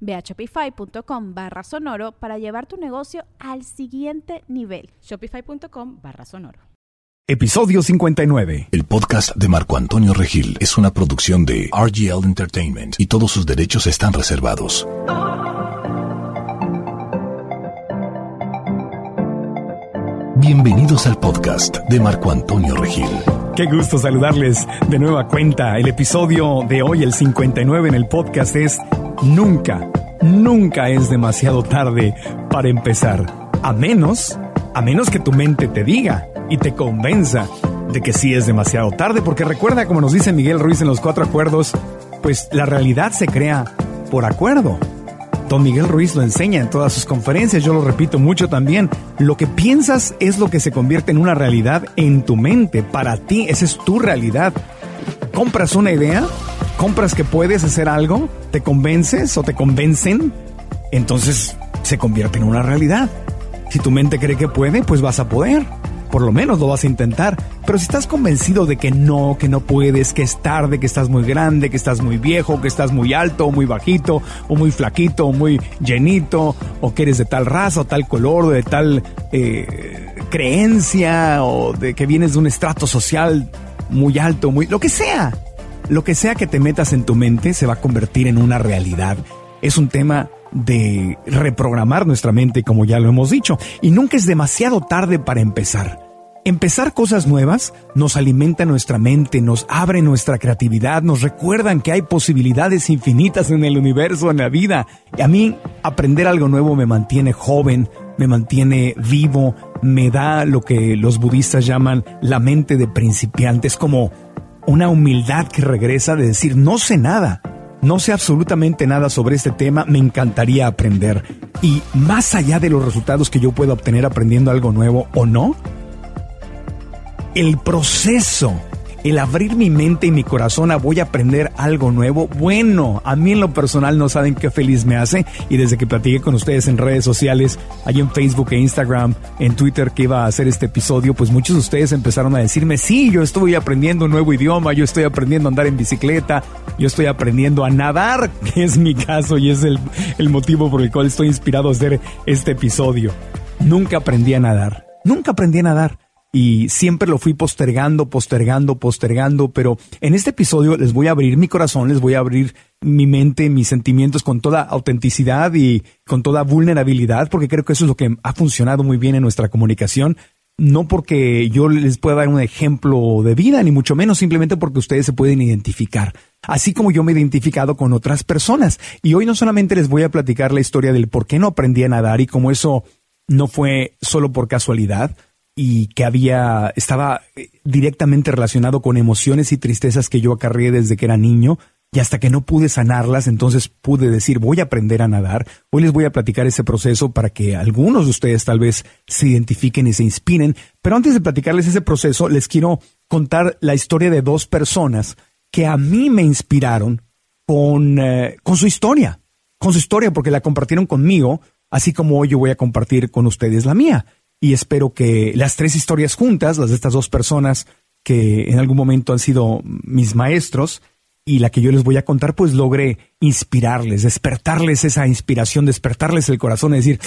Ve a shopify.com barra sonoro para llevar tu negocio al siguiente nivel. Shopify.com barra sonoro. Episodio 59. El podcast de Marco Antonio Regil es una producción de RGL Entertainment y todos sus derechos están reservados. Bienvenidos al podcast de Marco Antonio Regil. Qué gusto saludarles de nueva cuenta. El episodio de hoy, el 59 en el podcast, es Nunca, nunca es demasiado tarde para empezar. A menos, a menos que tu mente te diga y te convenza de que sí es demasiado tarde, porque recuerda, como nos dice Miguel Ruiz en los cuatro acuerdos, pues la realidad se crea por acuerdo. Don Miguel Ruiz lo enseña en todas sus conferencias, yo lo repito mucho también. Lo que piensas es lo que se convierte en una realidad en tu mente. Para ti, esa es tu realidad. ¿Compras una idea? compras que puedes hacer algo, te convences o te convencen, entonces se convierte en una realidad. Si tu mente cree que puede, pues vas a poder. Por lo menos lo vas a intentar. Pero si estás convencido de que no, que no puedes, que es tarde, que estás muy grande, que estás muy viejo, que estás muy alto o muy bajito, o muy flaquito, o muy llenito, o que eres de tal raza o tal color, de tal eh, creencia, o de que vienes de un estrato social muy alto, muy... lo que sea lo que sea que te metas en tu mente se va a convertir en una realidad. Es un tema de reprogramar nuestra mente, como ya lo hemos dicho, y nunca es demasiado tarde para empezar. Empezar cosas nuevas nos alimenta nuestra mente, nos abre nuestra creatividad, nos recuerdan que hay posibilidades infinitas en el universo, en la vida. Y a mí aprender algo nuevo me mantiene joven, me mantiene vivo, me da lo que los budistas llaman la mente de principiante. Es como una humildad que regresa de decir, no sé nada, no sé absolutamente nada sobre este tema, me encantaría aprender. Y más allá de los resultados que yo pueda obtener aprendiendo algo nuevo o no, el proceso el abrir mi mente y mi corazón a voy a aprender algo nuevo, bueno, a mí en lo personal no saben qué feliz me hace. Y desde que platiqué con ustedes en redes sociales, ahí en Facebook e Instagram, en Twitter que iba a hacer este episodio, pues muchos de ustedes empezaron a decirme, sí, yo estoy aprendiendo un nuevo idioma, yo estoy aprendiendo a andar en bicicleta, yo estoy aprendiendo a nadar, que es mi caso y es el, el motivo por el cual estoy inspirado a hacer este episodio. Nunca aprendí a nadar, nunca aprendí a nadar y siempre lo fui postergando, postergando, postergando, pero en este episodio les voy a abrir mi corazón, les voy a abrir mi mente, mis sentimientos con toda autenticidad y con toda vulnerabilidad, porque creo que eso es lo que ha funcionado muy bien en nuestra comunicación. No porque yo les pueda dar un ejemplo de vida, ni mucho menos, simplemente porque ustedes se pueden identificar. Así como yo me he identificado con otras personas. Y hoy no solamente les voy a platicar la historia del por qué no aprendí a nadar y cómo eso no fue solo por casualidad, y que había, estaba eh, directamente relacionado con emociones y tristezas que yo acarreé desde que era niño. Y hasta que no pude sanarlas, entonces pude decir, voy a aprender a nadar. Hoy les voy a platicar ese proceso para que algunos de ustedes tal vez se identifiquen y se inspiren. Pero antes de platicarles ese proceso, les quiero contar la historia de dos personas que a mí me inspiraron con, eh, con su historia. Con su historia, porque la compartieron conmigo, así como hoy yo voy a compartir con ustedes la mía y espero que las tres historias juntas, las de estas dos personas que en algún momento han sido mis maestros y la que yo les voy a contar, pues logre inspirarles, despertarles esa inspiración, despertarles el corazón y decir,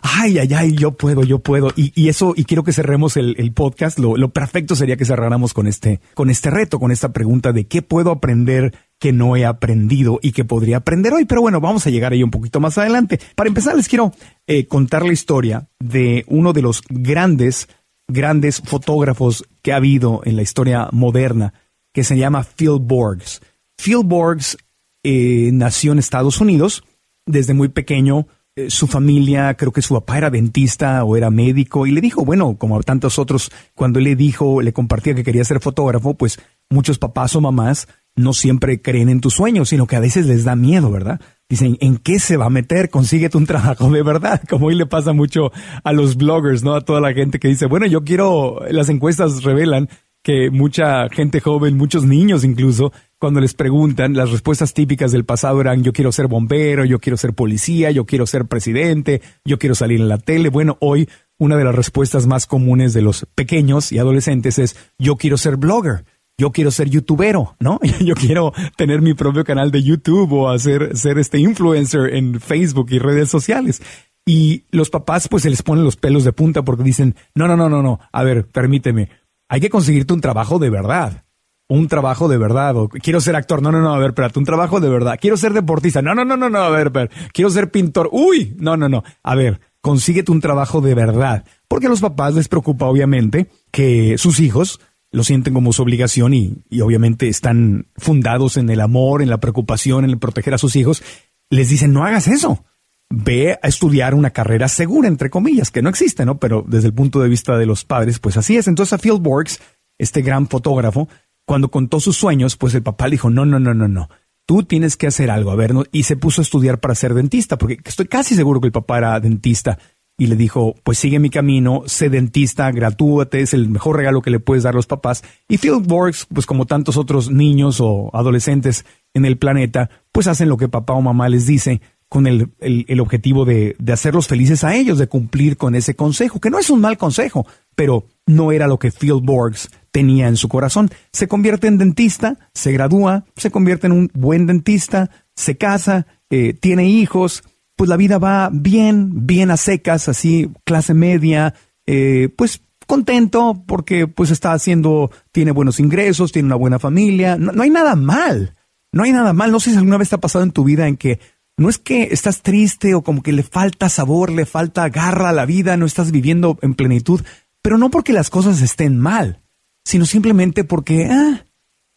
ay, ay, ay, yo puedo, yo puedo. Y, eso, y quiero que cerremos el, el podcast. Lo, lo, perfecto sería que cerráramos con este, con este reto, con esta pregunta de qué puedo aprender que no he aprendido y que podría aprender hoy. Pero bueno, vamos a llegar ahí un poquito más adelante. Para empezar, les quiero eh, contar la historia de uno de los grandes grandes fotógrafos que ha habido en la historia moderna, que se llama Phil Borgs. Phil Borgs eh, nació en Estados Unidos desde muy pequeño. Eh, su familia, creo que su papá era dentista o era médico, y le dijo, bueno, como a tantos otros, cuando le dijo, le compartía que quería ser fotógrafo, pues muchos papás o mamás no siempre creen en tus sueños, sino que a veces les da miedo, ¿verdad? Dicen, ¿en qué se va a meter? Consíguete un trabajo de verdad, como hoy le pasa mucho a los bloggers, ¿no? A toda la gente que dice, bueno, yo quiero, las encuestas revelan que mucha gente joven, muchos niños incluso, cuando les preguntan, las respuestas típicas del pasado eran yo quiero ser bombero, yo quiero ser policía, yo quiero ser presidente, yo quiero salir en la tele. Bueno, hoy una de las respuestas más comunes de los pequeños y adolescentes es yo quiero ser blogger yo quiero ser youtubero, ¿no? Yo quiero tener mi propio canal de YouTube o hacer, ser este influencer en Facebook y redes sociales. Y los papás pues se les ponen los pelos de punta porque dicen, no, no, no, no, no, a ver, permíteme, hay que conseguirte un trabajo de verdad. Un trabajo de verdad. Quiero ser actor. No, no, no, a ver, espérate, un trabajo de verdad. Quiero ser deportista. No, no, no, no, no, a ver, ver. Quiero ser pintor. Uy, no, no, no. A ver, consíguete un trabajo de verdad. Porque a los papás les preocupa, obviamente, que sus hijos lo sienten como su obligación y, obviamente están fundados en el amor, en la preocupación, en el proteger a sus hijos, les dicen no hagas eso. Ve a estudiar una carrera segura, entre comillas, que no existe, ¿no? Pero desde el punto de vista de los padres, pues así es. Entonces a Phil Borgs, este gran fotógrafo, cuando contó sus sueños, pues el papá le dijo, no, no, no, no, no. Tú tienes que hacer algo, a ver, ¿no? y se puso a estudiar para ser dentista, porque estoy casi seguro que el papá era dentista y le dijo, pues sigue mi camino, sé dentista, gratúate, es el mejor regalo que le puedes dar a los papás. Y Phil Borgs, pues como tantos otros niños o adolescentes en el planeta, pues hacen lo que papá o mamá les dice con el, el, objetivo de, de, hacerlos felices a ellos, de cumplir con ese consejo, que no es un mal consejo, pero no era lo que Phil Borgs tenía en su corazón. Se convierte en dentista, se gradúa, se convierte en un buen dentista, se casa, eh, tiene hijos, pues la vida va bien, bien a secas, así, clase media, eh, pues contento porque pues está haciendo, tiene buenos ingresos, tiene una buena familia, no, hay nada mal, no hay nada mal, no sé si alguna vez te ha pasado en tu vida en que no es que estás triste o como que le falta sabor, le falta garra a la vida, no estás viviendo en plenitud, pero no porque las cosas estén mal, sino simplemente porque, ah,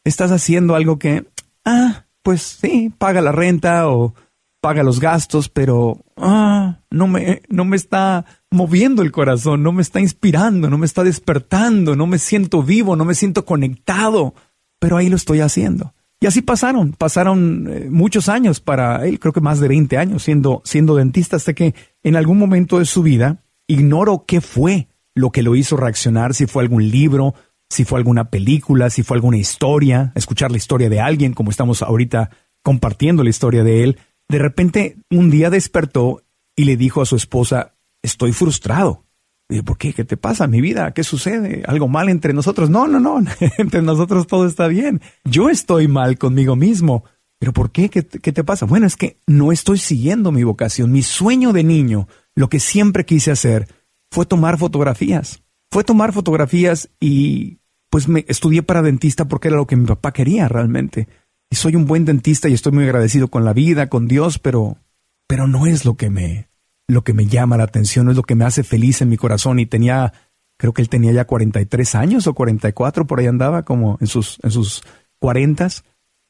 estás haciendo algo que, ah, pues sí, paga la renta o paga los gastos, pero ah, no, me, no me está moviendo el corazón, no me está inspirando, no me está despertando, no me siento vivo, no me siento conectado, pero ahí lo estoy haciendo. Y así pasaron, pasaron eh, muchos años para él, creo que más de 20 años siendo, siendo dentista, hasta que en algún momento de su vida, ignoro qué fue lo que lo hizo reaccionar, si fue algún libro, si fue alguna película, si fue alguna historia, escuchar la historia de alguien, como estamos ahorita compartiendo la historia de él, de repente, un día despertó y le dijo a su esposa, estoy frustrado. ¿por qué? ¿Qué te pasa, mi vida? ¿Qué sucede? ¿Algo mal entre nosotros? No, no, no, entre nosotros todo está bien. Yo estoy mal conmigo mismo. ¿Pero por? ¿Qué, ¿Qué, te pasa? Bueno, es que no estoy siguiendo mi vocación. Mi sueño de niño, lo que siempre quise hacer, fue tomar fotografías. Fue tomar fotografías y pues me estudié para dentista porque era lo que mi papá quería realmente y soy un buen dentista y estoy muy agradecido con la vida, con Dios, pero, pero no es lo que me, lo que me llama la atención, no es lo que me hace feliz en mi corazón. Y tenía, creo que él tenía ya 43 años o 44, por ahí andaba, como en sus, en sus 40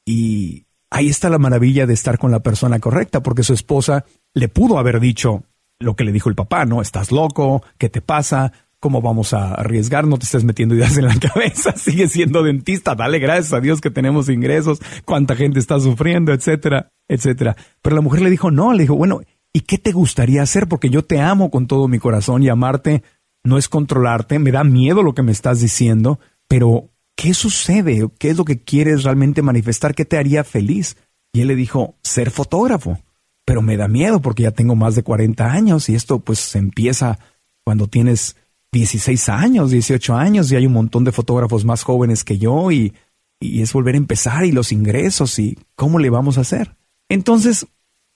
y ahí está la maravilla de estar con la persona correcta, porque su esposa le pudo haber dicho lo que le dijo el papá, ¿no? Estás loco, ¿qué te pasa? ¿Cómo vamos a arriesgar? No te estés metiendo ideas en la cabeza. Sigue siendo dentista. Dale gracias a Dios que tenemos ingresos. Cuánta gente está sufriendo, etcétera, etcétera. Pero la mujer le dijo, no, le dijo, bueno, ¿y qué te gustaría hacer? Porque yo te amo con todo mi corazón y amarte no es controlarte. Me da miedo lo que me estás diciendo, pero ¿qué sucede? ¿Qué es lo que quieres realmente manifestar? ¿Qué te haría feliz? Y él le dijo, ser fotógrafo. Pero me da miedo porque ya tengo más de 40 años y esto pues empieza cuando tienes 16 años, 18 años y hay un montón de fotógrafos más jóvenes que yo y, y es volver a empezar y los ingresos y cómo le vamos a hacer. Entonces,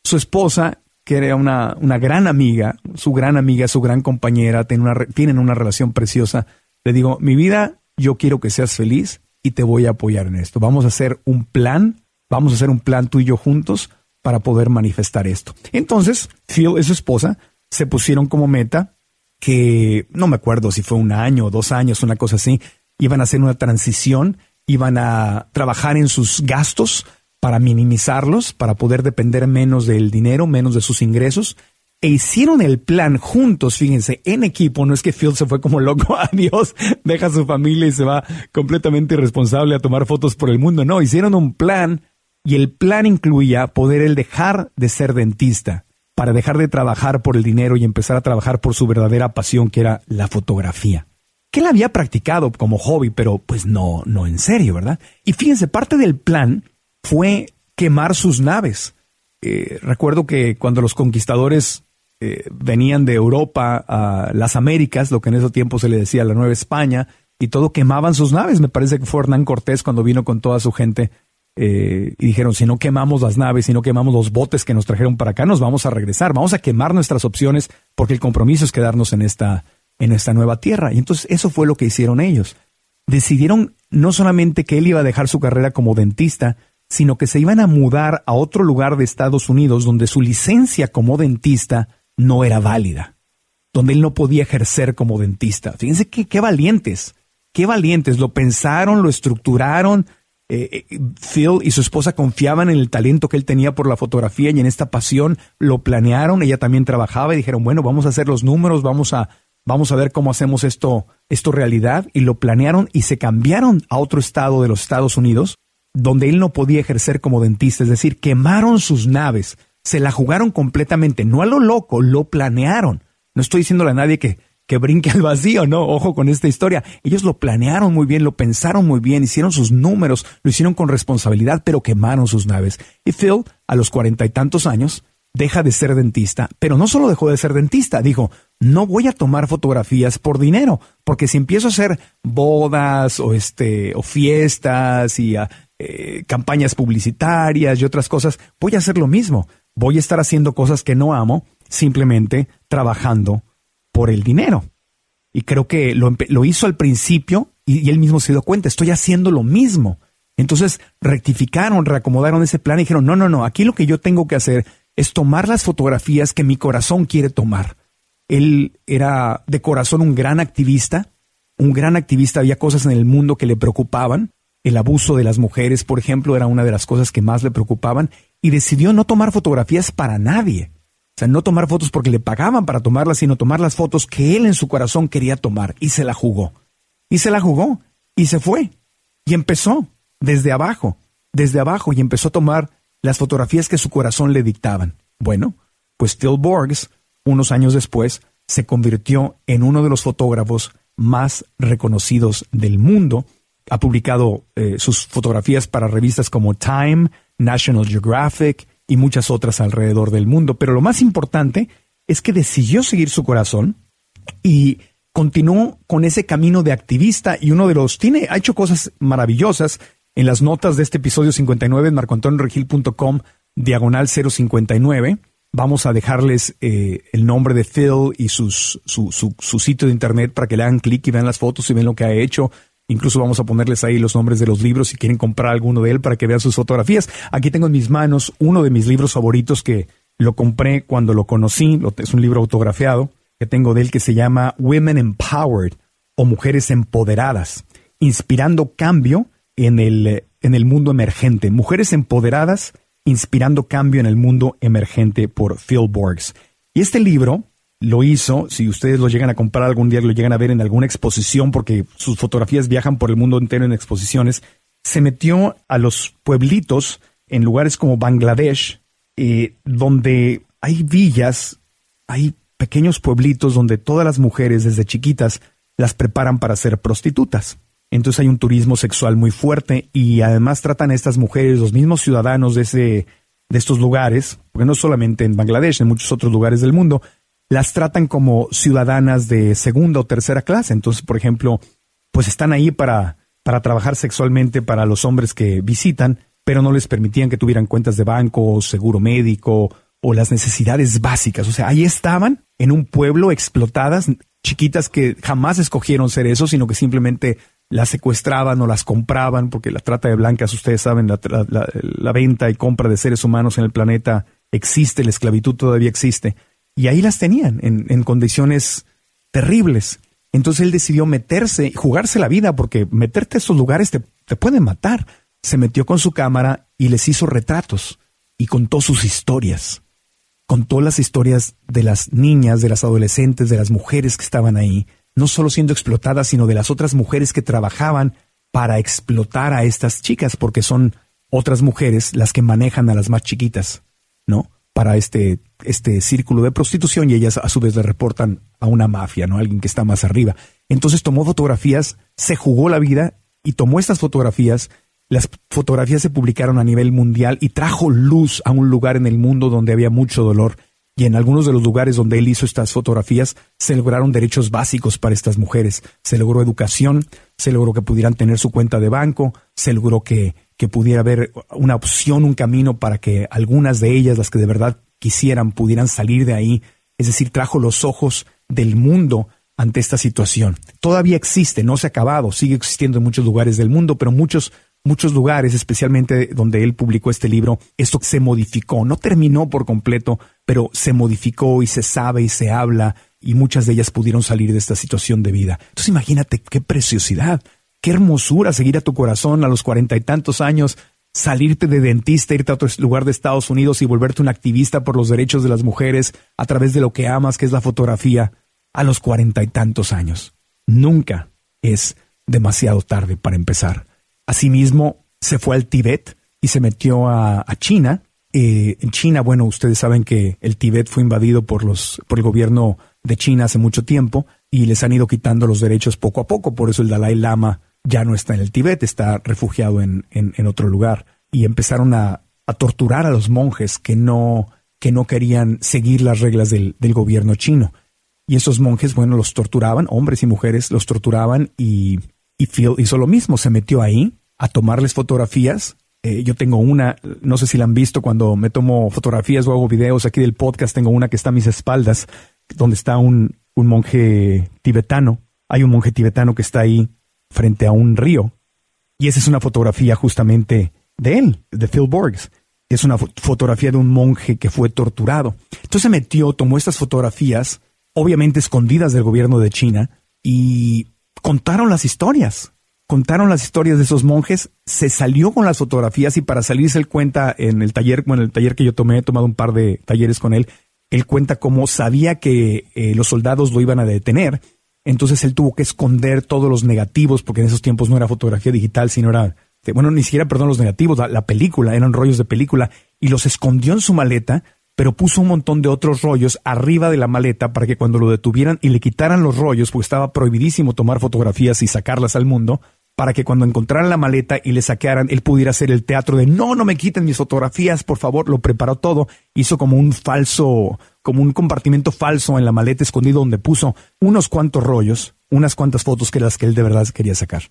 su esposa, que era una, una gran amiga, su gran amiga, su gran compañera, tienen una, tienen una relación preciosa, le digo, mi vida, yo quiero que seas feliz y te voy a apoyar en esto. Vamos a hacer un plan, vamos a hacer un plan tú y yo juntos para poder manifestar esto. Entonces, Phil y su esposa se pusieron como meta que no me acuerdo si fue un año o dos años, una cosa así, iban a hacer una transición, iban a trabajar en sus gastos para minimizarlos, para poder depender menos del dinero, menos de sus ingresos, e hicieron el plan juntos, fíjense, en equipo. No es que Phil se fue como loco, adiós, deja a su familia y se va completamente irresponsable a tomar fotos por el mundo. No, hicieron un plan y el plan incluía poder él dejar de ser dentista para dejar de trabajar por el dinero y empezar a trabajar por su verdadera pasión, que era la fotografía. Que él había practicado como hobby, pero pues no, no en serio, ¿verdad? Y fíjense, parte del plan fue quemar sus naves. Eh, recuerdo que cuando los conquistadores eh, venían de Europa a las Américas, lo que en ese tiempo se le decía la Nueva España, y todo quemaban sus naves. Me parece que fue Hernán Cortés cuando vino con toda su gente eh, y dijeron, si no quemamos las naves, si no quemamos los botes que nos trajeron para acá, nos vamos a regresar, vamos a quemar nuestras opciones porque el compromiso es quedarnos en esta, en esta nueva tierra. Y entonces eso fue lo que hicieron ellos. Decidieron no solamente que él iba a dejar su carrera como dentista, sino que se iban a mudar a otro lugar de Estados Unidos donde su licencia como dentista no era válida, donde él no podía ejercer como dentista. Fíjense qué, qué valientes, qué valientes, lo pensaron, lo estructuraron, eh, eh, Phil y su esposa confiaban en el talento que él tenía por la fotografía y en esta pasión lo planearon. Ella también trabajaba y dijeron, bueno, vamos a hacer los números, vamos a, vamos a ver cómo hacemos esto, esto realidad. Y lo planearon y se cambiaron a otro estado de los Estados Unidos donde él no podía ejercer como dentista. Es decir, quemaron sus naves, se la jugaron completamente, no a lo loco, lo planearon. No estoy diciéndole a nadie que que brinque al vacío, ¿no? Ojo con esta historia. Ellos lo planearon muy bien, lo pensaron muy bien, hicieron sus números, lo hicieron con responsabilidad, pero quemaron sus naves. Y Phil, a los cuarenta y tantos años, deja de ser dentista, pero no solo dejó de ser dentista, dijo, no voy a tomar fotografías por dinero, porque si empiezo a hacer bodas o este o fiestas y ah, eh, campañas publicitarias y otras cosas, voy a hacer lo mismo. Voy a estar haciendo cosas que no amo, simplemente trabajando por el dinero. Y creo que lo, lo hizo al principio y, él mismo se dio cuenta, estoy haciendo lo mismo. Entonces rectificaron, reacomodaron ese plan y dijeron, no, no, no, aquí lo que yo tengo que hacer es tomar las fotografías que mi corazón quiere tomar. Él era de corazón un gran activista, un gran activista, había cosas en el mundo que le preocupaban, el abuso de las mujeres, por ejemplo, era una de las cosas que más le preocupaban, y decidió no tomar fotografías para nadie. O sea, no tomar fotos porque le pagaban para tomarlas, sino tomar las fotos que él en su corazón quería tomar y se la jugó. Y se la jugó y se fue. Y empezó desde abajo, desde abajo y empezó a tomar las fotografías que su corazón le dictaban. Bueno, pues Phil Borgs, unos años después, se convirtió en uno de los fotógrafos más reconocidos del mundo. Ha publicado eh, sus fotografías para revistas como Time, National Geographic, y muchas otras alrededor del mundo. Pero lo más importante es que decidió seguir su corazón y continuó con ese camino de activista y uno de los tiene ha hecho cosas maravillosas en las notas de este episodio 59 en marcoantonioregil.com diagonal 059 vamos a dejarles eh, el nombre de Phil y sus, su, su, su, sitio de internet para que le hagan clic y vean las fotos y vean lo que ha hecho Incluso vamos a ponerles ahí los nombres de los libros si quieren comprar alguno de él para que vean sus fotografías. Aquí tengo en mis manos uno de mis libros favoritos que lo compré cuando lo conocí. Es un libro autografiado que tengo de él que se llama Women Empowered o Mujeres Empoderadas, inspirando cambio en el, en el mundo emergente. Mujeres Empoderadas, inspirando cambio en el mundo emergente por Phil Borgs. Y este libro lo hizo, si ustedes lo llegan a comprar algún día, lo llegan a ver en alguna exposición, porque sus fotografías viajan por el mundo entero en exposiciones, se metió a los pueblitos en lugares como Bangladesh, eh, donde hay villas, hay pequeños pueblitos donde todas las mujeres desde chiquitas las preparan para ser prostitutas. Entonces hay un turismo sexual muy fuerte y además tratan a estas mujeres, los mismos ciudadanos de, ese, de estos lugares, porque no solamente en Bangladesh, en muchos otros lugares del mundo, las tratan como ciudadanas de segunda o tercera clase. Entonces, por ejemplo, pues están ahí para, para trabajar sexualmente para los hombres que visitan, pero no les permitían que tuvieran cuentas de banco, seguro médico o las necesidades básicas. O sea, ahí estaban en un pueblo explotadas, chiquitas que jamás escogieron ser eso, sino que simplemente las secuestraban o las compraban, porque la trata de blancas, ustedes saben, la, la venta y compra de seres humanos en el planeta existe, la esclavitud todavía existe. Y ahí las tenían, en, condiciones terribles. Entonces él decidió meterse y jugarse la vida porque meterte a esos lugares te, te pueden matar. Se metió con su cámara y les hizo retratos y contó sus historias. Contó las historias de las niñas, de las adolescentes, de las mujeres que estaban ahí, no solo siendo explotadas, sino de las otras mujeres que trabajaban para explotar a estas chicas, porque son otras mujeres las que manejan a las más chiquitas, ¿no? Para este, este círculo de prostitución y ellas a su vez le reportan a una mafia, ¿no? Alguien que está más arriba. Entonces tomó fotografías, se jugó la vida y tomó estas fotografías. Las fotografías se publicaron a nivel mundial y trajo luz a un lugar en el mundo donde había mucho dolor y en algunos de los lugares donde él hizo estas fotografías se lograron derechos básicos para estas mujeres. Se logró educación, se logró que pudieran tener su cuenta de banco, se logró que, que pudiera haber una opción, un camino para que algunas de ellas, las que de verdad quisieran, pudieran salir de ahí. Es decir, trajo los ojos del mundo ante esta situación. Todavía existe, no se ha acabado, sigue existiendo en muchos lugares del mundo, pero muchos muchos lugares, especialmente donde él publicó este libro, esto se modificó, no terminó por completo, pero se modificó y se sabe y se habla y muchas de ellas pudieron salir de esta situación de vida. Entonces imagínate qué preciosidad, qué hermosura seguir a tu corazón a los cuarenta y tantos años, salirte de dentista, irte a otro lugar de Estados Unidos y volverte un activista por los derechos de las mujeres a través de lo que amas, que es la fotografía, a los cuarenta y tantos años. Nunca es demasiado tarde para empezar. Asimismo, se fue al Tíbet y se metió a, China. Eh, en China, bueno, ustedes saben que el Tíbet fue invadido por, los, por el gobierno de China hace mucho tiempo y les han ido quitando los derechos poco a poco. Por eso el Dalai Lama ya no está en el Tíbet, está refugiado en, en, otro lugar. Y empezaron a, a, torturar a los monjes que no, que no querían seguir las reglas del, del gobierno chino. Y esos monjes, bueno, los torturaban, hombres y mujeres, los torturaban y y Phil hizo lo mismo, se metió ahí a tomarles fotografías. Eh, yo tengo una, no sé si la han visto cuando me tomo fotografías o hago videos aquí del podcast, tengo una que está a mis espaldas, donde está un, un monje tibetano. Hay un monje tibetano que está ahí frente a un río. Y esa es una fotografía justamente de él, de Phil Borgs. Es una fotografía de un monje que fue torturado. Entonces se metió, tomó estas fotografías, obviamente escondidas del gobierno de China, y contaron las historias. Contaron las historias de esos monjes, se salió con las fotografías y para salirse él cuenta en el taller, bueno, en el taller que yo tomé, he tomado un par de talleres con él, él cuenta cómo sabía que eh, los soldados lo iban a detener, entonces él tuvo que esconder todos los negativos, porque en esos tiempos no era fotografía digital, sino era, bueno, ni siquiera, perdón, los negativos, la película, eran rollos de película, y los escondió en su maleta pero puso un montón de otros rollos arriba de la maleta para que cuando lo detuvieran y le quitaran los rollos, pues estaba prohibidísimo tomar fotografías y sacarlas al mundo, para que cuando encontraran la maleta y le saquearan, él pudiera hacer el teatro de no, no me quiten mis fotografías, por favor, lo preparó todo, hizo como un falso, como un compartimento falso en la maleta escondido donde puso unos cuantos rollos, unas cuantas fotos que las que él de verdad quería sacar.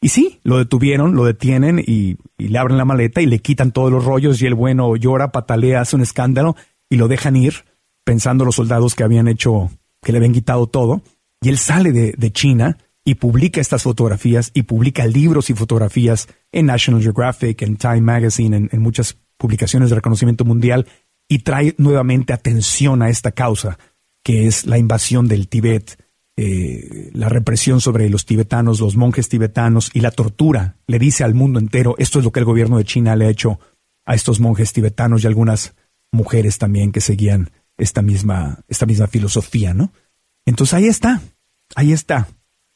Y sí, lo detuvieron, lo detienen y, le abren la maleta y le quitan todos los rollos y el bueno llora, patalea, hace un escándalo y lo dejan ir, pensando los soldados que habían hecho, que le habían quitado todo. Y él sale de, China y publica estas fotografías y publica libros y fotografías en National Geographic, en Time Magazine, en, en muchas publicaciones de reconocimiento mundial y trae nuevamente atención a esta causa, que es la invasión del Tíbet eh, la represión sobre los tibetanos, los monjes tibetanos y la tortura. Le dice al mundo entero, esto es lo que el gobierno de China le ha hecho a estos monjes tibetanos y algunas mujeres también que seguían esta misma, esta misma filosofía, ¿no? Entonces ahí está, ahí está.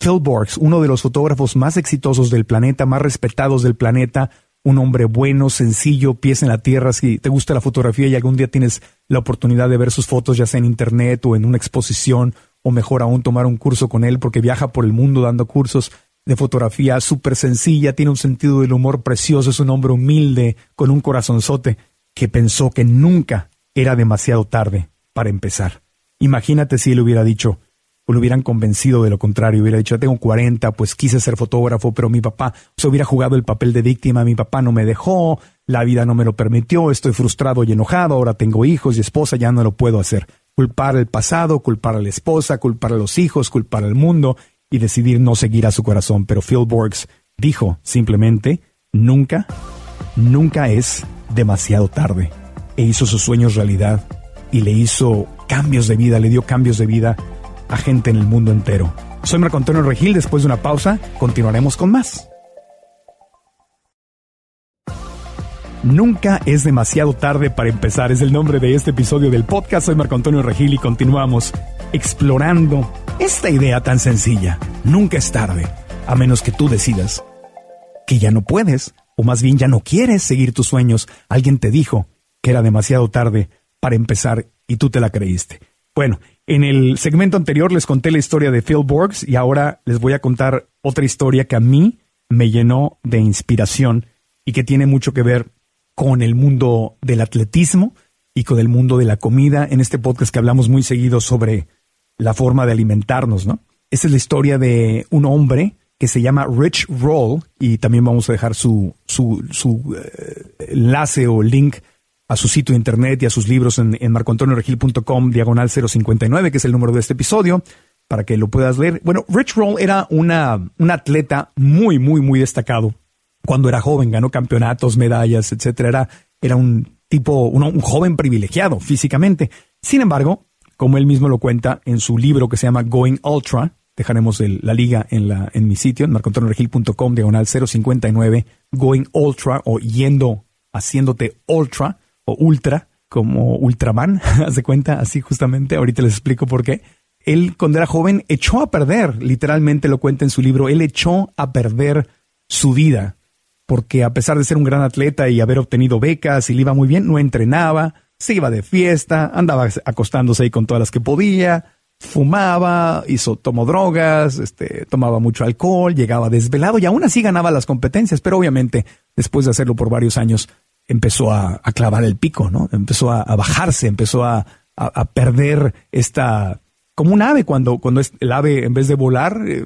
Phil Borgs, uno de los fotógrafos más exitosos del planeta, más respetados del planeta, un hombre bueno, sencillo, pies en la tierra. Si te gusta la fotografía y algún día tienes la oportunidad de ver sus fotos, ya sea en internet o en una exposición o mejor aún tomar un curso con él porque viaja por el mundo dando cursos de fotografía súper sencilla, tiene un sentido del humor precioso, es un hombre humilde, con un corazonzote, que pensó que nunca era demasiado tarde para empezar. Imagínate si él hubiera dicho, o lo hubieran convencido de lo contrario, hubiera dicho, tengo 40, pues quise ser fotógrafo, pero mi papá se hubiera jugado el papel de víctima, mi papá no me dejó, la vida no me lo permitió, estoy frustrado y enojado, ahora tengo hijos y esposa, ya no lo puedo hacer culpar el pasado, culpar a la esposa, culpar a los hijos, culpar al mundo y decidir no seguir a su corazón. Pero Phil Borgs dijo simplemente, nunca, nunca es demasiado tarde. E hizo sus sueños realidad y le hizo cambios de vida, le dio cambios de vida a gente en el mundo entero. Soy Marco Antonio Regil, después de una pausa continuaremos con más. Nunca es demasiado tarde para empezar, es el nombre de este episodio del podcast. Soy Marco Antonio Regil y continuamos explorando esta idea tan sencilla. Nunca es tarde, a menos que tú decidas que ya no puedes, o más bien ya no quieres seguir tus sueños. Alguien te dijo que era demasiado tarde para empezar y tú te la creíste. Bueno, en el segmento anterior les conté la historia de Phil Borgs y ahora les voy a contar otra historia que a mí me llenó de inspiración y que tiene mucho que ver con el mundo del atletismo y con el mundo de la comida en este podcast que hablamos muy seguido sobre la forma de alimentarnos, ¿no? Esa es la historia de un hombre que se llama Rich Roll y también vamos a dejar su, su, su eh, enlace o link a su sitio de internet y a sus libros en, en marcoantonioregil.com diagonal 059, que es el número de este episodio, para que lo puedas leer. Bueno, Rich Roll era una, un atleta muy, muy, muy destacado cuando era joven, ganó campeonatos, medallas, etcétera. Era, era un tipo, un, joven privilegiado físicamente. Sin embargo, como él mismo lo cuenta en su libro que se llama Going Ultra, dejaremos la liga en, la, en mi sitio, en marcoantonioregil.com, diagonal 059, Going Ultra o yendo, haciéndote ultra o ultra, como Ultraman, haz de cuenta, así justamente, ahorita les explico por qué. Él, cuando era joven, echó a perder, literalmente lo cuenta en su libro, él echó a perder su vida porque a pesar de ser un gran atleta y haber obtenido becas y le iba muy bien, no entrenaba, se iba de fiesta, andaba acostándose ahí con todas las que podía, fumaba, hizo, tomó drogas, este, tomaba mucho alcohol, llegaba desvelado y aún así ganaba las competencias, pero obviamente después de hacerlo por varios años empezó a, clavar el pico, ¿no? Empezó a, bajarse, empezó a, a perder esta como un ave cuando, cuando es el ave en vez de volar, eh,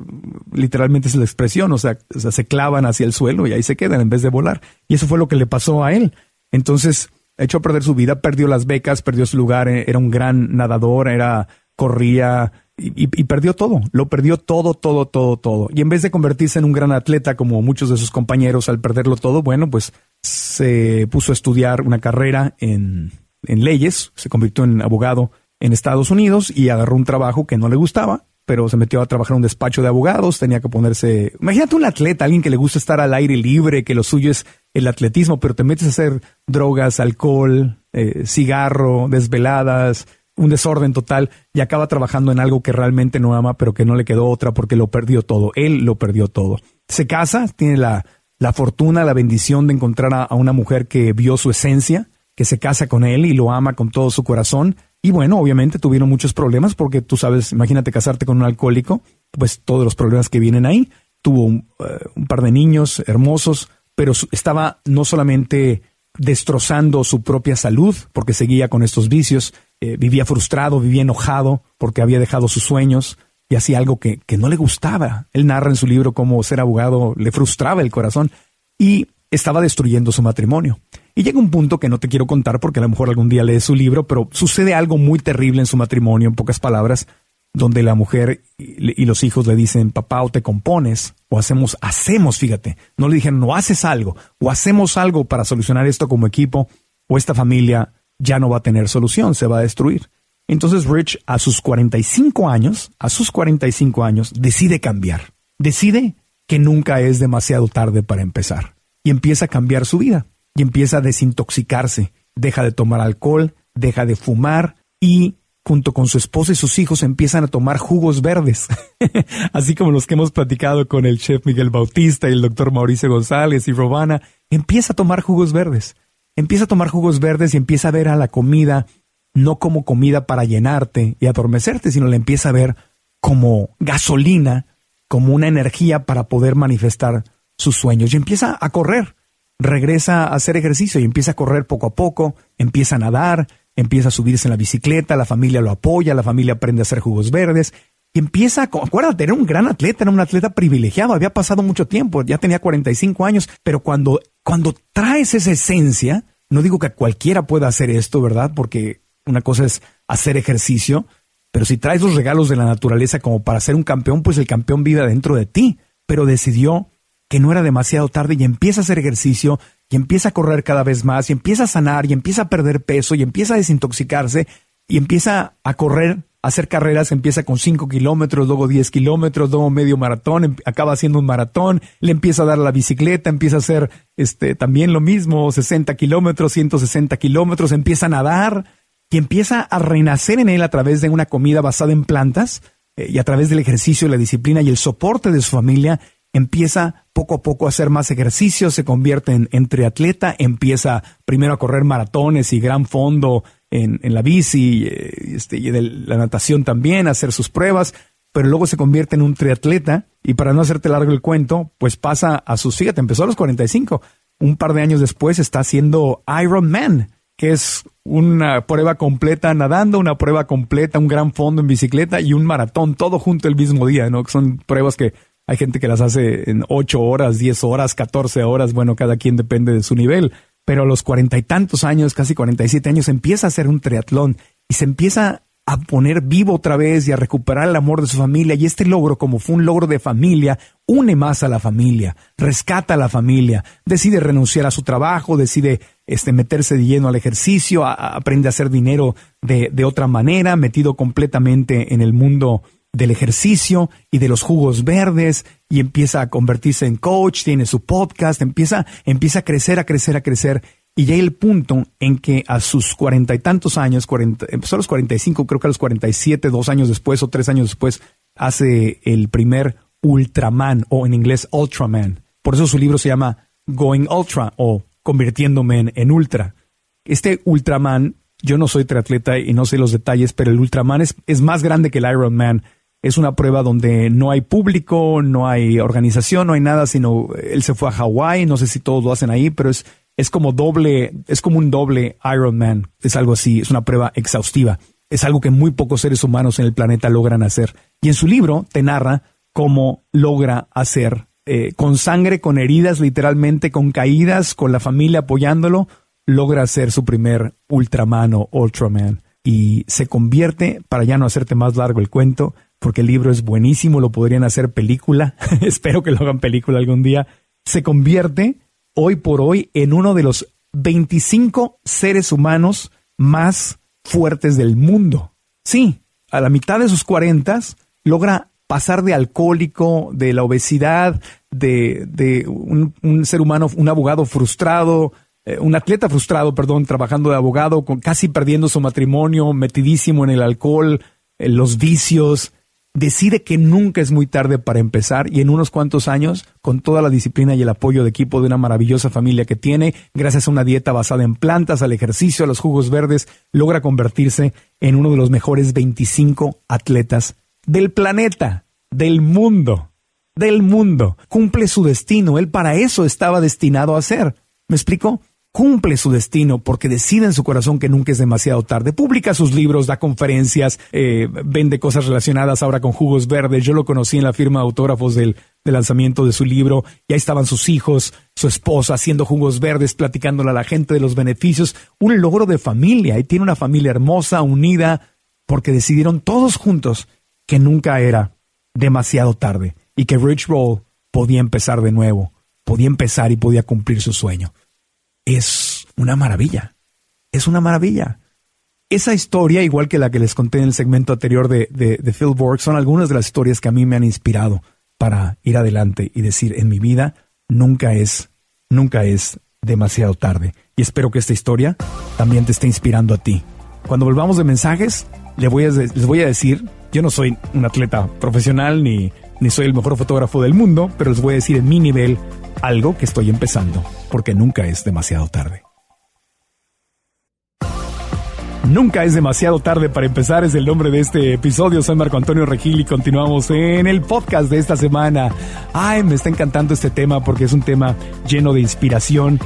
literalmente es la expresión, o sea, se clavan hacia el suelo y ahí se quedan en vez de volar. Y eso fue lo que le pasó a él. Entonces, echó a perder su vida, perdió las becas, perdió su lugar, eh, era un gran nadador, era, corría y, y, perdió todo, lo perdió todo, todo, todo, todo. Y en vez de convertirse en un gran atleta como muchos de sus compañeros al perderlo todo, bueno, pues se puso a estudiar una carrera en, en leyes, se convirtió en abogado en Estados Unidos y agarró un trabajo que no le gustaba, pero se metió a trabajar en un despacho de abogados, tenía que ponerse, imagínate un atleta, alguien que le gusta estar al aire libre, que lo suyo es el atletismo, pero te metes a hacer drogas, alcohol, eh, cigarro, desveladas, un desorden total y acaba trabajando en algo que realmente no ama, pero que no le quedó otra porque lo perdió todo, él lo perdió todo. Se casa, tiene la, la fortuna, la bendición de encontrar a una mujer que vio su esencia, que se casa con él y lo ama con todo su corazón y bueno, obviamente tuvieron muchos problemas porque tú sabes, imagínate casarte con un alcohólico, pues todos los problemas que vienen ahí. Tuvo un, eh, par de niños hermosos, pero estaba no solamente destrozando su propia salud porque seguía con estos vicios, eh, vivía frustrado, vivía enojado porque había dejado sus sueños y hacía algo que, que no le gustaba. Él narra en su libro cómo ser abogado le frustraba el corazón y estaba destruyendo su matrimonio. Y llega un punto que no te quiero contar porque a lo mejor algún día lees su libro, pero sucede algo muy terrible en su matrimonio, en pocas palabras, donde la mujer y los hijos le dicen, papá, o te compones, o hacemos, hacemos, fíjate, no le dijeron, no haces algo, o hacemos algo para solucionar esto como equipo, o esta familia ya no va a tener solución, se va a destruir. Entonces Rich, a sus 45 años, a sus 45 años, decide cambiar. Decide que nunca es demasiado tarde para empezar. Y empieza a cambiar su vida y empieza a desintoxicarse. Deja de tomar alcohol, deja de fumar y junto con su esposa y sus hijos empiezan a tomar jugos verdes, así como los que hemos platicado con el chef Miguel Bautista y el doctor Mauricio González y Robana, empieza a tomar jugos verdes, empieza a tomar jugos verdes y empieza a ver a la comida no como comida para llenarte y adormecerte, sino la empieza a ver como gasolina, como una energía para poder manifestar sus sueños y empieza a correr regresa a hacer ejercicio y empieza a correr poco a poco, empieza a nadar, empieza a subirse en la bicicleta, la familia lo apoya, la familia aprende a hacer jugos verdes y empieza, acuérdate, era un gran atleta, era un atleta privilegiado, había pasado mucho tiempo, ya tenía 45 años, pero cuando, cuando traes esa esencia, no digo que cualquiera pueda hacer esto, ¿verdad? Porque una cosa es hacer ejercicio, pero si traes los regalos de la naturaleza como para ser un campeón, pues el campeón vive dentro de ti, pero decidió que no era demasiado tarde y empieza a hacer ejercicio y empieza a correr cada vez más y empieza a sanar y empieza a perder peso y empieza a desintoxicarse y empieza a correr hacer carreras, empieza con 5 kilómetros, luego 10 kilómetros, luego medio maratón, em, acaba haciendo un maratón, le empieza a dar la bicicleta, empieza a hacer este, también lo mismo, 60 kilómetros, 160 kilómetros, empieza a nadar y empieza a renacer en él a través de una comida basada en plantas eh, y a través del ejercicio, la disciplina y el soporte de su familia, empieza poco a poco a hacer más ejercicio, se convierte en, triatleta, empieza primero a correr maratones y gran fondo en, la bici eh, este, y de la natación también, a hacer sus pruebas, pero luego se convierte en un triatleta y para no hacerte largo el cuento, pues pasa a sus, fíjate, empezó a los 45, un par de años después está haciendo Ironman, que es una prueba completa nadando, una prueba completa, un gran fondo en bicicleta y un maratón, todo junto el mismo día, ¿no? Son pruebas que hay gente que las hace en 8 horas, 10 horas, 14 horas, bueno, cada quien depende de su nivel pero a los cuarenta y tantos años, casi cuarenta y siete años, empieza a hacer un triatlón y se empieza a poner vivo otra vez y a recuperar el amor de su familia. Y este logro, como fue un logro de familia, une más a la familia, rescata a la familia, decide renunciar a su trabajo, decide este, meterse de lleno al ejercicio, aprende a hacer dinero de, de otra manera, metido completamente en el mundo del ejercicio y de los jugos verdes y empieza a convertirse en coach, tiene su podcast, empieza, empieza a crecer, a crecer, a crecer. Y ya el punto en que a sus cuarenta y tantos años, empezó a los cuarenta y cinco, creo que a los cuarenta y siete, dos años después o tres años después, hace el primer Ultraman o en inglés Ultraman. Por eso su libro se llama Going Ultra o Convirtiéndome en, Ultra. Este Ultraman, yo no soy triatleta y no sé los detalles, pero el Ultraman es, es más grande que el Ironman es una prueba donde no hay público, no hay organización, no hay nada, sino él se fue a Hawái, no sé si todos lo hacen ahí, pero es, es como doble, es como un doble Ironman, es algo así, es una prueba exhaustiva. Es algo que muy pocos seres humanos en el planeta logran hacer. Y en su libro te narra cómo logra hacer, eh, con sangre, con heridas literalmente, con caídas, con la familia apoyándolo, logra hacer su primer Ultraman o Ultraman. Y se convierte, para ya no hacerte más largo el cuento, porque el libro es buenísimo, lo podrían hacer película, espero que lo hagan película algún día, se convierte hoy por hoy en uno de los 25 seres humanos más fuertes del mundo. Sí, a la mitad de sus cuarentas logra pasar de alcohólico, de la obesidad, de, un, ser humano, un abogado frustrado, eh, un atleta frustrado, perdón, trabajando de abogado, con, casi perdiendo su matrimonio, metidísimo en el alcohol, los vicios, decide que nunca es muy tarde para empezar y en unos cuantos años, con toda la disciplina y el apoyo de equipo de una maravillosa familia que tiene, gracias a una dieta basada en plantas, al ejercicio, a los jugos verdes, logra convertirse en uno de los mejores 25 atletas del planeta, del mundo, del mundo. Cumple su destino, él para eso estaba destinado a ser. ¿Me explico? cumple su destino porque decide en su corazón que nunca es demasiado tarde. Publica sus libros, da conferencias, eh, vende cosas relacionadas ahora con jugos verdes. Yo lo conocí en la firma de autógrafos del, lanzamiento de su libro y ahí estaban sus hijos, su esposa haciendo jugos verdes, platicándole a la gente de los beneficios. Un logro de familia y tiene una familia hermosa, unida, porque decidieron todos juntos que nunca era demasiado tarde y que Rich Roll podía empezar de nuevo, podía empezar y podía cumplir su sueño es una maravilla. Es una maravilla. Esa historia, igual que la que les conté en el segmento anterior de, de, Phil Borg, son algunas de las historias que a mí me han inspirado para ir adelante y decir, en mi vida nunca es, nunca es demasiado tarde. Y espero que esta historia también te esté inspirando a ti. Cuando volvamos de mensajes, les voy a, les voy a decir, yo no soy un atleta profesional ni, ni soy el mejor fotógrafo del mundo, pero les voy a decir en mi nivel algo que estoy empezando, porque nunca es demasiado tarde. Nunca es demasiado tarde para empezar, es el nombre de este episodio. Soy Marco Antonio Regil y continuamos en el podcast de esta semana. Ay, me está encantando este tema porque es un tema lleno de inspiración.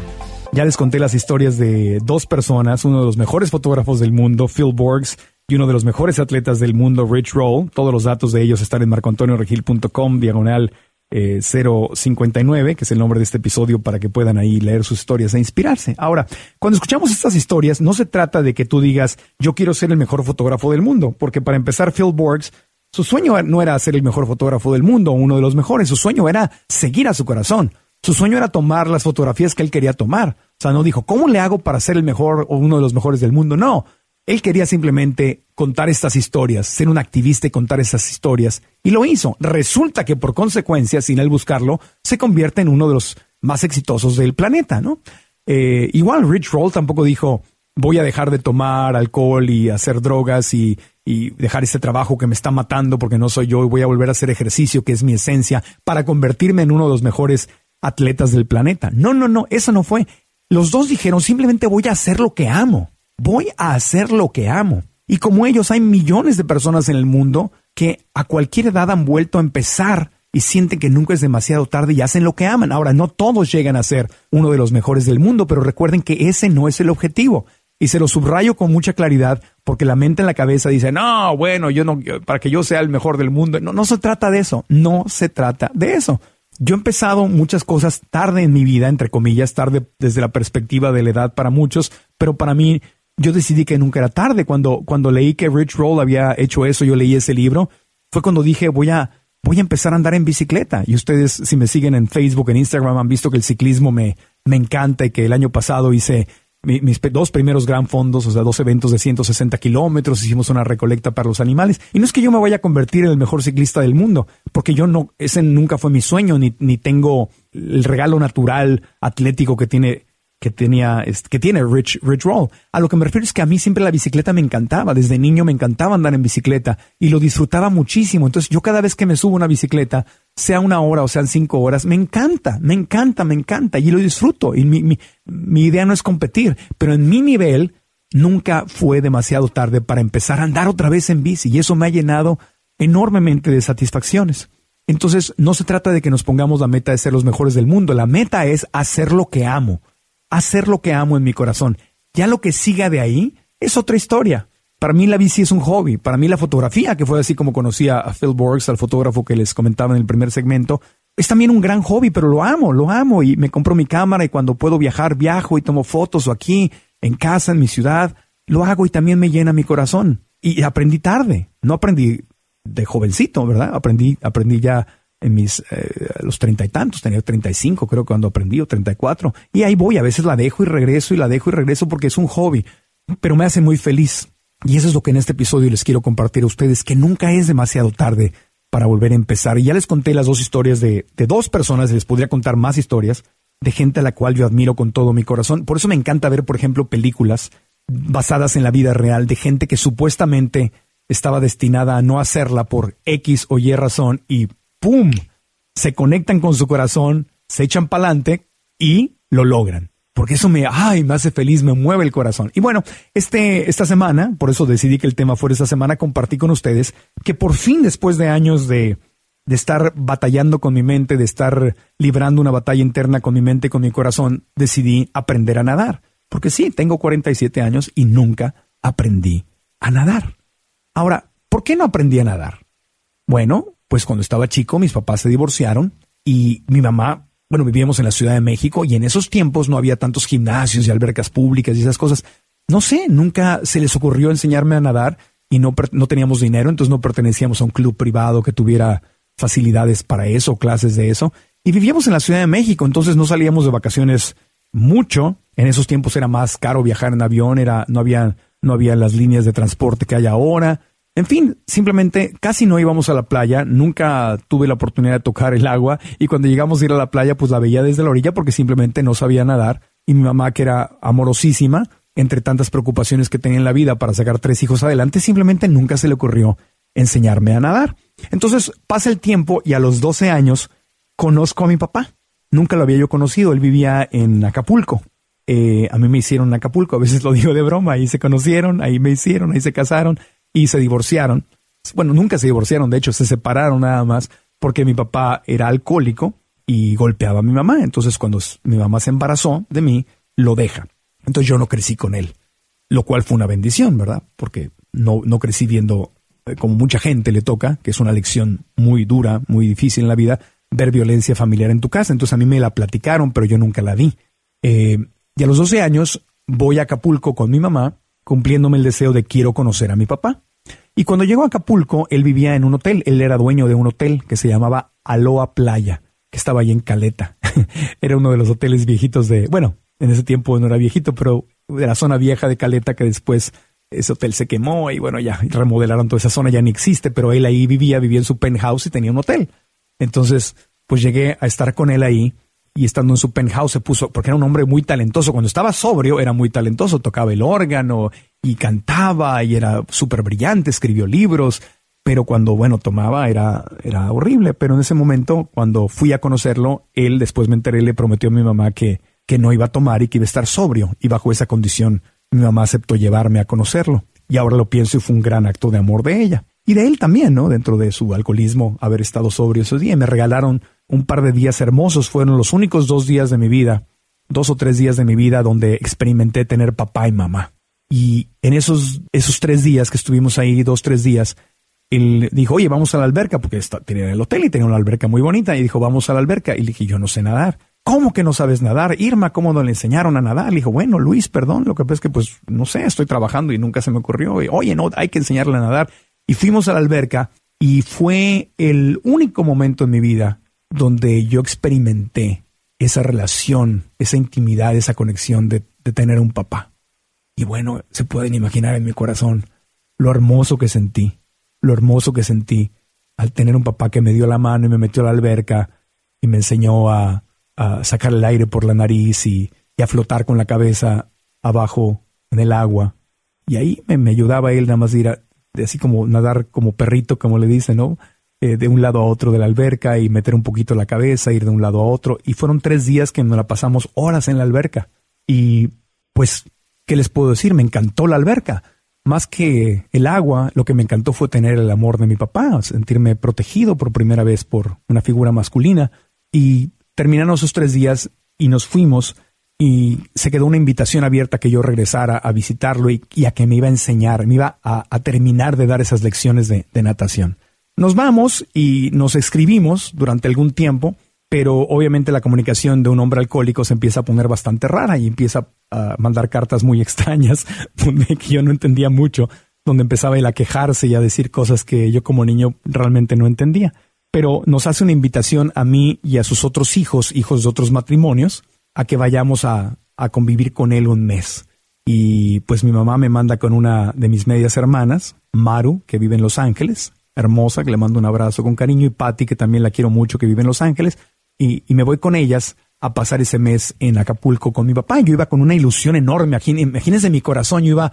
Ya les conté las historias de dos personas, uno de los mejores fotógrafos del mundo, Phil Borgs, y uno de los mejores atletas del mundo, Rich Roll. Todos los datos de ellos están en marcoantonioregil.com, diagonal 059, eh, que es el nombre de este episodio, para que puedan ahí leer sus historias e inspirarse. Ahora, cuando escuchamos estas historias, no se trata de que tú digas, yo quiero ser el mejor fotógrafo del mundo, porque para empezar, Phil Borgs, su sueño no era ser el mejor fotógrafo del mundo, uno de los mejores, su sueño era seguir a su corazón. Su sueño era tomar las fotografías que él quería tomar. O sea, no dijo, ¿cómo le hago para ser el mejor o uno de los mejores del mundo? No, él quería simplemente contar estas historias, ser un activista y contar esas historias. Y lo hizo. Resulta que por consecuencia, sin él buscarlo, se convierte en uno de los más exitosos del planeta, ¿no? Eh, igual Rich Roll tampoco dijo, voy a dejar de tomar alcohol y hacer drogas y, y dejar este trabajo que me está matando porque no soy yo y voy a volver a hacer ejercicio, que es mi esencia, para convertirme en uno de los mejores atletas del planeta. No, no, no, eso no fue. Los dos dijeron, simplemente voy a hacer lo que amo. Voy a hacer lo que amo. Y como ellos, hay millones de personas en el mundo que a cualquier edad han vuelto a empezar y sienten que nunca es demasiado tarde y hacen lo que aman. Ahora, no todos llegan a ser uno de los mejores del mundo, pero recuerden que ese no es el objetivo. Y se lo subrayo con mucha claridad porque la mente en la cabeza dice, no, bueno, yo no, para que yo sea el mejor del mundo. No, no se trata de eso. No se trata de eso. Yo he empezado muchas cosas tarde en mi vida, entre comillas, tarde desde la perspectiva de la edad para muchos, pero para mí yo decidí que nunca era tarde. Cuando, cuando leí que Rich Roll había hecho eso, yo leí ese libro, fue cuando dije, voy a, voy a empezar a andar en bicicleta. Y ustedes, si me siguen en Facebook, en Instagram, han visto que el ciclismo me, me encanta y que el año pasado hice mis dos primeros gran fondos, o sea, dos eventos de 160 kilómetros, hicimos una recolecta para los animales. Y no es que yo me vaya a convertir en el mejor ciclista del mundo, porque yo no, ese nunca fue mi sueño, ni, ni tengo el regalo natural atlético que tiene que tenía, que tiene Rich, Rich Roll. A lo que me refiero es que a mí siempre la bicicleta me encantaba. Desde niño me encantaba andar en bicicleta y lo disfrutaba muchísimo. Entonces yo cada vez que me subo una bicicleta, sea una hora o sean cinco horas, me encanta, me encanta, me encanta y lo disfruto. Y mi, mi, mi idea no es competir, pero en mi nivel nunca fue demasiado tarde para empezar a andar otra vez en bici y eso me ha llenado enormemente de satisfacciones. Entonces, no se trata de que nos pongamos la meta de ser los mejores del mundo, la meta es hacer lo que amo hacer lo que amo en mi corazón. Ya lo que siga de ahí es otra historia. Para mí la bici es un hobby. Para mí la fotografía, que fue así como conocí a Phil Borgs, al fotógrafo que les comentaba en el primer segmento, es también un gran hobby, pero lo amo, lo amo y me compro mi cámara y cuando puedo viajar viajo y tomo fotos o aquí, en casa, en mi ciudad, lo hago y también me llena mi corazón. Y aprendí tarde, no aprendí de jovencito, ¿verdad? Aprendí, aprendí ya en mis eh, los treinta y tantos, tenía treinta y cinco creo cuando aprendí o treinta y cuatro. Y ahí voy, a veces la dejo y regreso y la dejo y regreso porque es un hobby, pero me hace muy feliz. Y eso es lo que en este episodio les quiero compartir a ustedes, que nunca es demasiado tarde para volver a empezar. Y ya les conté las dos historias de, de dos personas y les podría contar más historias de gente a la cual yo admiro con todo mi corazón, por eso me encanta ver por ejemplo películas basadas en la vida real de gente que supuestamente estaba destinada a no hacerla por X o Y razón y ¡pum! Se conectan con su corazón, se echan pa'lante y lo logran. Porque eso me, ay, me hace feliz, me mueve el corazón. Y bueno, este, esta semana, por eso decidí que el tema fuera esta semana, compartí con ustedes que por fin después de años de, de estar batallando con mi mente, de estar librando una batalla interna con mi mente con mi corazón, decidí aprender a nadar. Porque sí, tengo 47 años y nunca aprendí a nadar. Ahora, ¿por qué no aprendí a nadar? Bueno, pues cuando estaba chico mis papás se divorciaron y mi mamá, bueno, vivíamos en la Ciudad de México y en esos tiempos no había tantos gimnasios y albercas públicas y esas cosas. No sé, nunca se les ocurrió enseñarme a nadar y no, no teníamos dinero, entonces no pertenecíamos a un club privado que tuviera facilidades para eso, clases de eso. Y vivíamos en la Ciudad de México, entonces no salíamos de vacaciones mucho. En esos tiempos era más caro viajar en avión, era, no había, no había las líneas de transporte que hay ahora. En fin, simplemente casi no íbamos a la playa, nunca tuve la oportunidad de tocar el agua y cuando llegamos a ir a la playa pues la veía desde la orilla porque simplemente no sabía nadar y mi mamá que era amorosísima, entre tantas preocupaciones que tenía en la vida para sacar tres hijos adelante, simplemente nunca se le ocurrió enseñarme a nadar. Entonces pasa el tiempo y a los 12 años conozco a mi papá. Nunca lo había yo conocido, él vivía en Acapulco. Eh, a mí me hicieron Acapulco, a veces lo digo de broma, ahí se conocieron, ahí me hicieron, ahí se casaron y se divorciaron. Bueno, nunca se divorciaron, de hecho se separaron nada más porque mi papá era alcohólico y golpeaba a mi mamá. Entonces cuando mi mamá se embarazó de mí, lo deja. Entonces yo no crecí con él, lo cual fue una bendición, ¿verdad? Porque no, no crecí viendo, eh, como mucha gente le toca, que es una lección muy dura, muy difícil en la vida, ver violencia familiar en tu casa. Entonces a mí me la platicaron, pero yo nunca la vi. Eh, y a los 12 años voy a Acapulco con mi mamá cumpliéndome el deseo de quiero conocer a mi papá. Y cuando llegó a Acapulco, él vivía en un hotel, él era dueño de un hotel que se llamaba Aloha Playa, que estaba ahí en Caleta. era uno de los hoteles viejitos de, bueno, en ese tiempo no era viejito, pero de la zona vieja de Caleta que después ese hotel se quemó y bueno, ya remodelaron toda esa zona, ya ni existe, pero él ahí vivía, vivía en su penthouse y tenía un hotel. Entonces, pues llegué a estar con él ahí y estando en su penthouse se puso, porque era un hombre muy talentoso, cuando estaba sobrio era muy talentoso, tocaba el órgano y cantaba y era súper brillante, escribió libros, pero cuando, bueno, tomaba era, era horrible, pero en ese momento, cuando fui a conocerlo, él, después me enteré, le prometió a mi mamá que, que no iba a tomar y que iba a estar sobrio, y bajo esa condición mi mamá aceptó llevarme a conocerlo, y ahora lo pienso y fue un gran acto de amor de ella. Y de él también, ¿no? Dentro de su alcoholismo, haber estado sobrio esos días. Me regalaron un par de días hermosos, fueron los únicos dos días de mi vida, dos o tres días de mi vida donde experimenté tener papá y mamá. Y en esos, esos tres días que estuvimos ahí, dos, tres días, él dijo, oye, vamos a la alberca, porque está, tenía el hotel y tenía una alberca muy bonita, y dijo, vamos a la alberca. Y le dije, yo no sé nadar. ¿Cómo que no sabes nadar? Irma, ¿cómo no le enseñaron a nadar? Le dijo, bueno, Luis, perdón, lo que pasa es que pues, no sé, estoy trabajando y nunca se me ocurrió. oye, no, hay que enseñarle a nadar. Y fuimos a la alberca y fue el único momento en mi vida donde yo experimenté esa relación, esa intimidad, esa conexión de, de tener un papá. Y bueno, se pueden imaginar en mi corazón lo hermoso que sentí, lo hermoso que sentí al tener un papá que me dio la mano y me metió a la alberca y me enseñó a, sacar el aire por la nariz y, a flotar con la cabeza abajo en el agua. Y ahí me, ayudaba él nada más ir a, así como nadar como perrito, como le dicen, ¿no? Eh, de un lado a otro de la alberca y meter un poquito la cabeza, ir de un lado a otro. Y fueron tres días que nos la pasamos horas en la alberca. Y pues, ¿qué les puedo decir? Me encantó la alberca. Más que el agua, lo que me encantó fue tener el amor de mi papá, sentirme protegido por primera vez por una figura masculina. Y terminaron esos tres días y nos fuimos y se quedó una invitación abierta que yo regresara a visitarlo y, a que me iba a enseñar, me iba a, terminar de dar esas lecciones de natación. Nos vamos y nos escribimos durante algún tiempo, pero obviamente la comunicación de un hombre alcohólico se empieza a poner bastante rara y empieza a mandar cartas muy extrañas, donde yo no entendía mucho, donde empezaba él a quejarse y a decir cosas que yo como niño realmente no entendía. Pero nos hace una invitación a mí y a sus otros hijos, hijos de otros matrimonios, a que vayamos a, a convivir con él un mes. Y pues mi mamá me manda con una de mis medias hermanas, Maru, que vive en Los Ángeles, hermosa, que le mando un abrazo con cariño, y Patty, que también la quiero mucho, que vive en Los Ángeles, y, me voy con ellas a pasar ese mes en Acapulco con mi papá. Yo iba con una ilusión enorme. Imagínense mi corazón. Yo iba,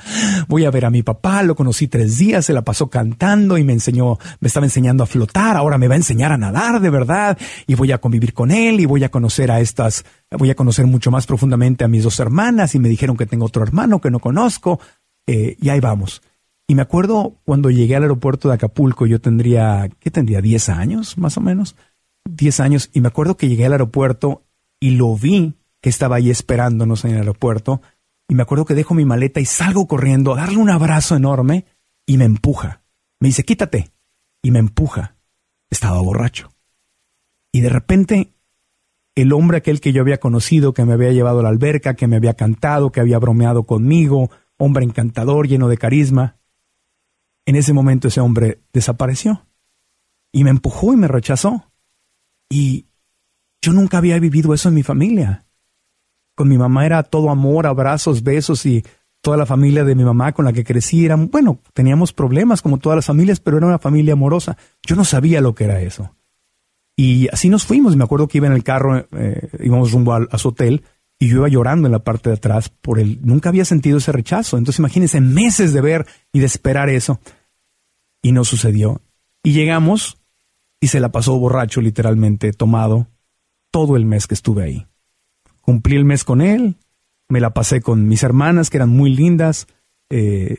voy a ver a mi papá. Lo conocí tres días. Se la pasó cantando y me enseñó, me estaba enseñando a flotar. Ahora me va a enseñar a nadar de verdad. Y voy a convivir con él y voy a conocer a estas, voy a conocer mucho más profundamente a mis dos hermanas. Y me dijeron que tengo otro hermano que no conozco. Eh, y ahí vamos. Y me acuerdo cuando llegué al aeropuerto de Acapulco, yo tendría, ¿qué tendría? ¿10 años más o menos? 10 años. Y me acuerdo que llegué al aeropuerto y lo vi que estaba ahí esperándonos en el aeropuerto. Y me acuerdo que dejo mi maleta y salgo corriendo a darle un abrazo enorme y me empuja. Me dice, quítate. Y me empuja. Estaba borracho. Y de repente, el hombre aquel que yo había conocido, que me había llevado a la alberca, que me había cantado, que había bromeado conmigo, hombre encantador, lleno de carisma, en ese momento ese hombre desapareció y me empujó y me rechazó. Y yo nunca había vivido eso en mi familia. Con mi mamá era todo amor, abrazos, besos y toda la familia de mi mamá con la que crecí era, bueno, teníamos problemas como todas las familias, pero era una familia amorosa. Yo no sabía lo que era eso. Y así nos fuimos. Me acuerdo que iba en el carro, eh, íbamos rumbo a su hotel y yo iba llorando en la parte de atrás por él. Nunca había sentido ese rechazo. Entonces imagínense meses de ver y de esperar eso. Y no sucedió. Y llegamos y se la pasó borracho, literalmente, tomado, todo el mes que estuve ahí. Cumplí el mes con él, me la pasé con mis hermanas, que eran muy lindas, eh,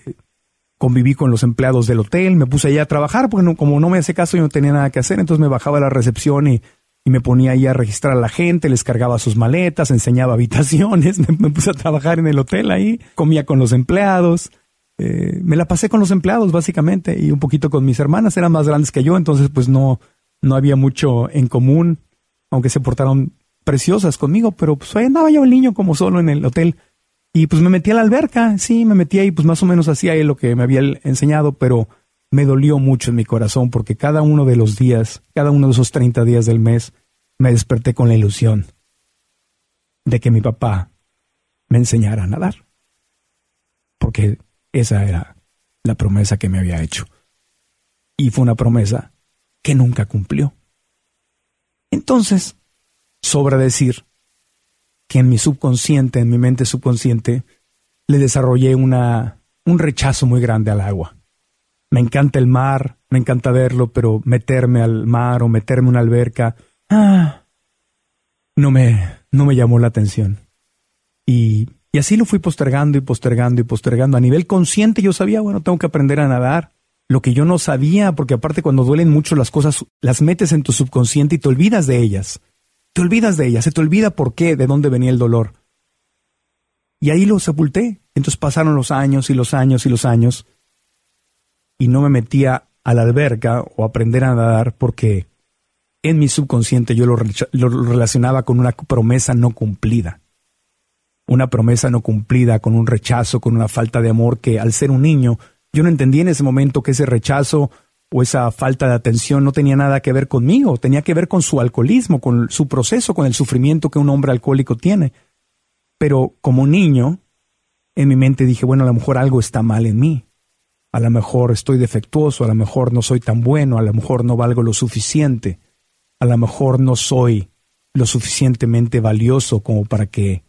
conviví con los empleados del hotel, me puse allá a trabajar, porque como no me hace caso yo no tenía nada que hacer, entonces me bajaba a la recepción y me ponía ahí a registrar a la gente, les cargaba sus maletas, enseñaba habitaciones, me, puse a trabajar en el hotel ahí, comía con los empleados, eh, me la pasé con los empleados básicamente y un poquito con mis hermanas, eran más grandes que yo, entonces pues no, no había mucho en común, aunque se portaron preciosas conmigo, pero pues ahí andaba yo el niño como solo en el hotel. Y pues me metí a la alberca, sí, me metí ahí, pues más o menos hacía lo que me había enseñado, pero me dolió mucho en mi corazón porque cada uno de los días, cada uno de esos 30 días del mes, me desperté con la ilusión de que mi papá me enseñara a nadar. Porque Esa era la promesa que me había hecho. Y fue una promesa que nunca cumplió. Entonces, sobra decir que en mi subconsciente, en mi mente subconsciente, le desarrollé una, un rechazo muy grande al agua. Me encanta el mar, me encanta verlo, pero meterme al mar o meterme en una alberca, ah, no me, no me llamó la atención. Y, y así lo fui postergando y postergando y postergando. A nivel consciente yo sabía, bueno, tengo que aprender a nadar. Lo que yo no sabía, porque aparte cuando duelen mucho las cosas, las metes en tu subconsciente y te olvidas de ellas. Te olvidas de ellas, se te olvida por qué, de dónde venía el dolor. Y ahí lo sepulté. Entonces pasaron los años y los años y los años. Y no me metía a la alberca o a aprender a nadar porque en mi subconsciente yo lo, relacionaba con una promesa no cumplida. Una promesa no cumplida, con un rechazo, con una falta de amor que al ser un niño, yo no entendía en ese momento que ese rechazo o esa falta de atención no tenía nada que ver conmigo, tenía que ver con su alcoholismo, con su proceso, con el sufrimiento que un hombre alcohólico tiene. Pero como niño, en mi mente dije, bueno, a lo mejor algo está mal en mí. A lo mejor estoy defectuoso, a lo mejor no soy tan bueno, a lo mejor no valgo lo suficiente a lo mejor no soy lo suficientemente valioso como para que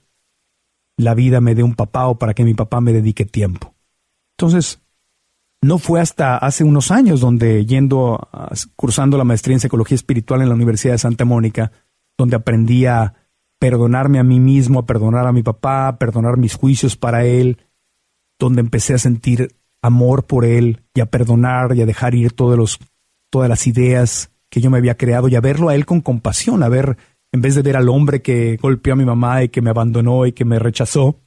la vida me dé un papá o para que mi papá me dedique tiempo. Entonces, no fue hasta hace unos años donde yendo, cursando la maestría en psicología espiritual en la Universidad de Santa Mónica, donde aprendí a perdonarme a mí mismo, a perdonar a mi papá, a perdonar mis juicios para él, donde empecé a sentir amor por él y a perdonar y a dejar ir todas las ideas que yo me había creado y a verlo a él con compasión, a ver, en vez de ver al hombre que golpeó a mi mamá y que me abandonó y que me rechazó,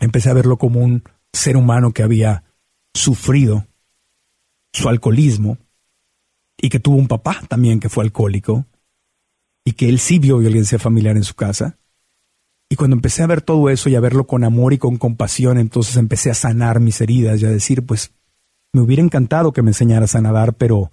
empecé a verlo como un ser humano que había sufrido su alcoholismo y que tuvo un papá también que fue alcohólico y que él sí vio violencia familiar en su casa. Y cuando empecé a ver todo eso y a verlo con amor y con compasión, entonces empecé a sanar mis heridas y a decir, pues, me hubiera encantado que me enseñaras a nadar, pero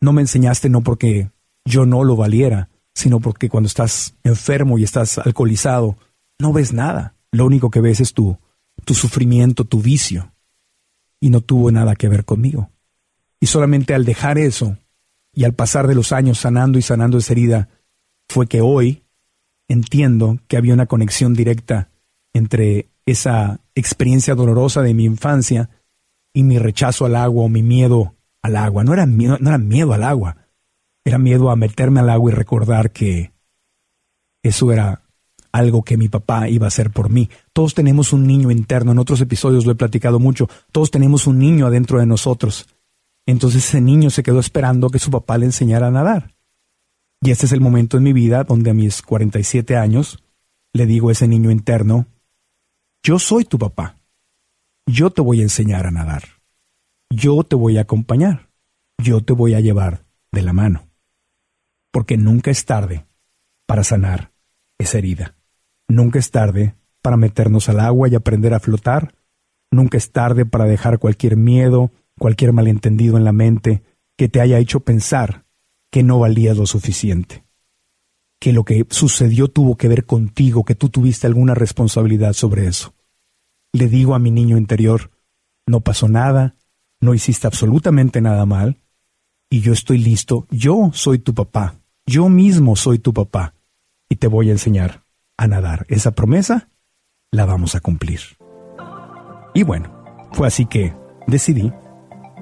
no me enseñaste no porque yo no lo valiera, sino porque cuando estás enfermo y estás alcoholizado, no ves nada. Lo único que ves es tu, tu sufrimiento, tu vicio. Y no tuvo nada que ver conmigo. Y solamente al dejar eso y al pasar de los años sanando y sanando esa herida, fue que hoy entiendo que había una conexión directa entre esa experiencia dolorosa de mi infancia y mi rechazo al agua o mi miedo al agua. No era, no era miedo al agua. Era miedo a meterme al agua y recordar que eso era algo que mi papá iba a hacer por mí. Todos tenemos un niño interno. En otros episodios lo he platicado mucho. Todos tenemos un niño adentro de nosotros. Entonces ese niño se quedó esperando que su papá le enseñara a nadar. Y este es el momento en mi vida donde a mis 47 años le digo a ese niño interno, yo soy tu papá. Yo te voy a enseñar a nadar yo te voy a acompañar, yo te voy a llevar de la mano, porque nunca es tarde para sanar esa herida, nunca es tarde para meternos al agua y aprender a flotar, nunca es tarde para dejar cualquier miedo, cualquier malentendido en la mente que te haya hecho pensar que no valías lo suficiente, que lo que sucedió tuvo que ver contigo, que tú tuviste alguna responsabilidad sobre eso. Le digo a mi niño interior, no pasó nada, no hiciste absolutamente nada mal y yo estoy listo, yo soy tu papá, yo mismo soy tu papá y te voy a enseñar a nadar. Esa promesa la vamos a cumplir. Y bueno, fue así que decidí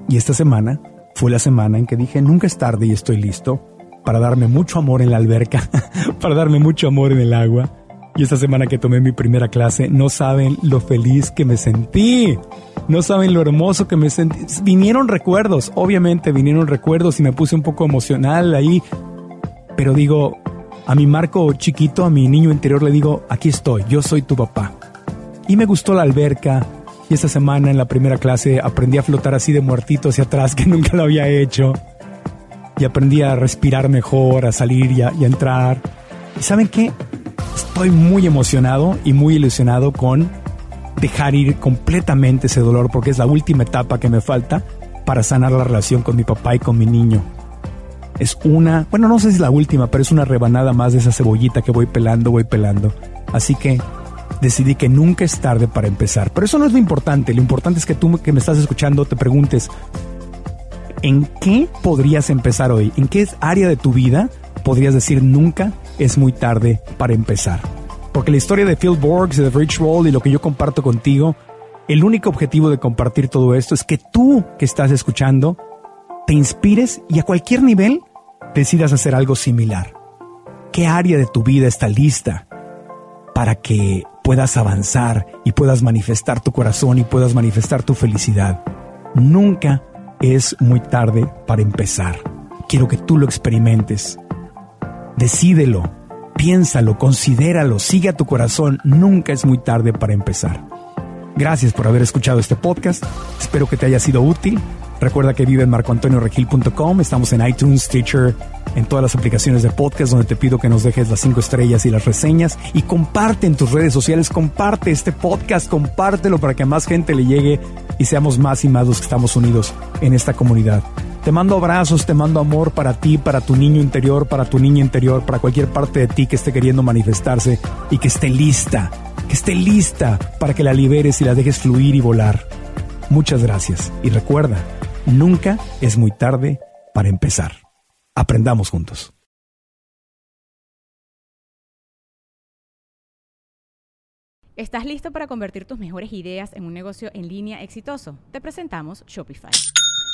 y esta semana fue la semana en que dije nunca es tarde y estoy listo para darme mucho amor en la alberca, para darme mucho amor en el agua. Y esta semana que tomé mi primera clase, no saben lo feliz que me sentí. No saben lo hermoso que me sentí. Vinieron recuerdos, obviamente vinieron recuerdos y me puse un poco emocional ahí. Pero digo, a mi Marco chiquito, a mi niño interior le digo, aquí estoy, yo soy tu papá. Y me gustó la alberca. Y esta semana en la primera clase aprendí a flotar así de muertito hacia atrás, que nunca lo había hecho. Y aprendí a respirar mejor, a salir y a, y a entrar. ¿Y saben qué? Estoy muy emocionado y muy ilusionado con dejar ir completamente ese dolor porque es la última etapa que me falta para sanar la relación con mi papá y con mi niño. Es una, bueno, no sé si es la última, pero es una rebanada más de esa cebollita que voy pelando, voy pelando. Así que decidí que nunca es tarde para empezar. Pero eso no es lo importante. Lo importante es que tú que me estás escuchando te preguntes, ¿en qué podrías empezar hoy? ¿En qué área de tu vida podrías decir nunca es muy tarde para empezar? Porque la historia de Phil Borgs, de Rich Roll y lo que yo comparto contigo, el único objetivo de compartir todo esto es que tú que estás escuchando te inspires y a cualquier nivel decidas hacer algo similar. ¿Qué área de tu vida está lista para que puedas avanzar y puedas manifestar tu corazón y puedas manifestar tu felicidad? Nunca es muy tarde para empezar. Quiero que tú lo experimentes. Decídelo, piénsalo, considéralo, sigue a tu corazón. Nunca es muy tarde para empezar. Gracias por haber escuchado este podcast. Espero que te haya sido útil. Recuerda que vive en marcoantonioregil.com. Estamos en iTunes, Stitcher, en todas las aplicaciones de podcast donde te pido que nos dejes las cinco estrellas y las reseñas. Y comparte en tus redes sociales, comparte este podcast, compártelo para que más gente le llegue y seamos más y más los que estamos unidos en esta comunidad. Te mando abrazos, te mando amor para ti, para tu niño interior, para tu niña interior, para cualquier parte de ti que esté queriendo manifestarse y que esté lista, que esté lista para que la liberes y la dejes fluir y volar. Muchas gracias y recuerda, Nunca es muy tarde para empezar. Aprendamos juntos. ¿Estás listo para convertir tus mejores ideas en un negocio en línea exitoso? Te presentamos Shopify.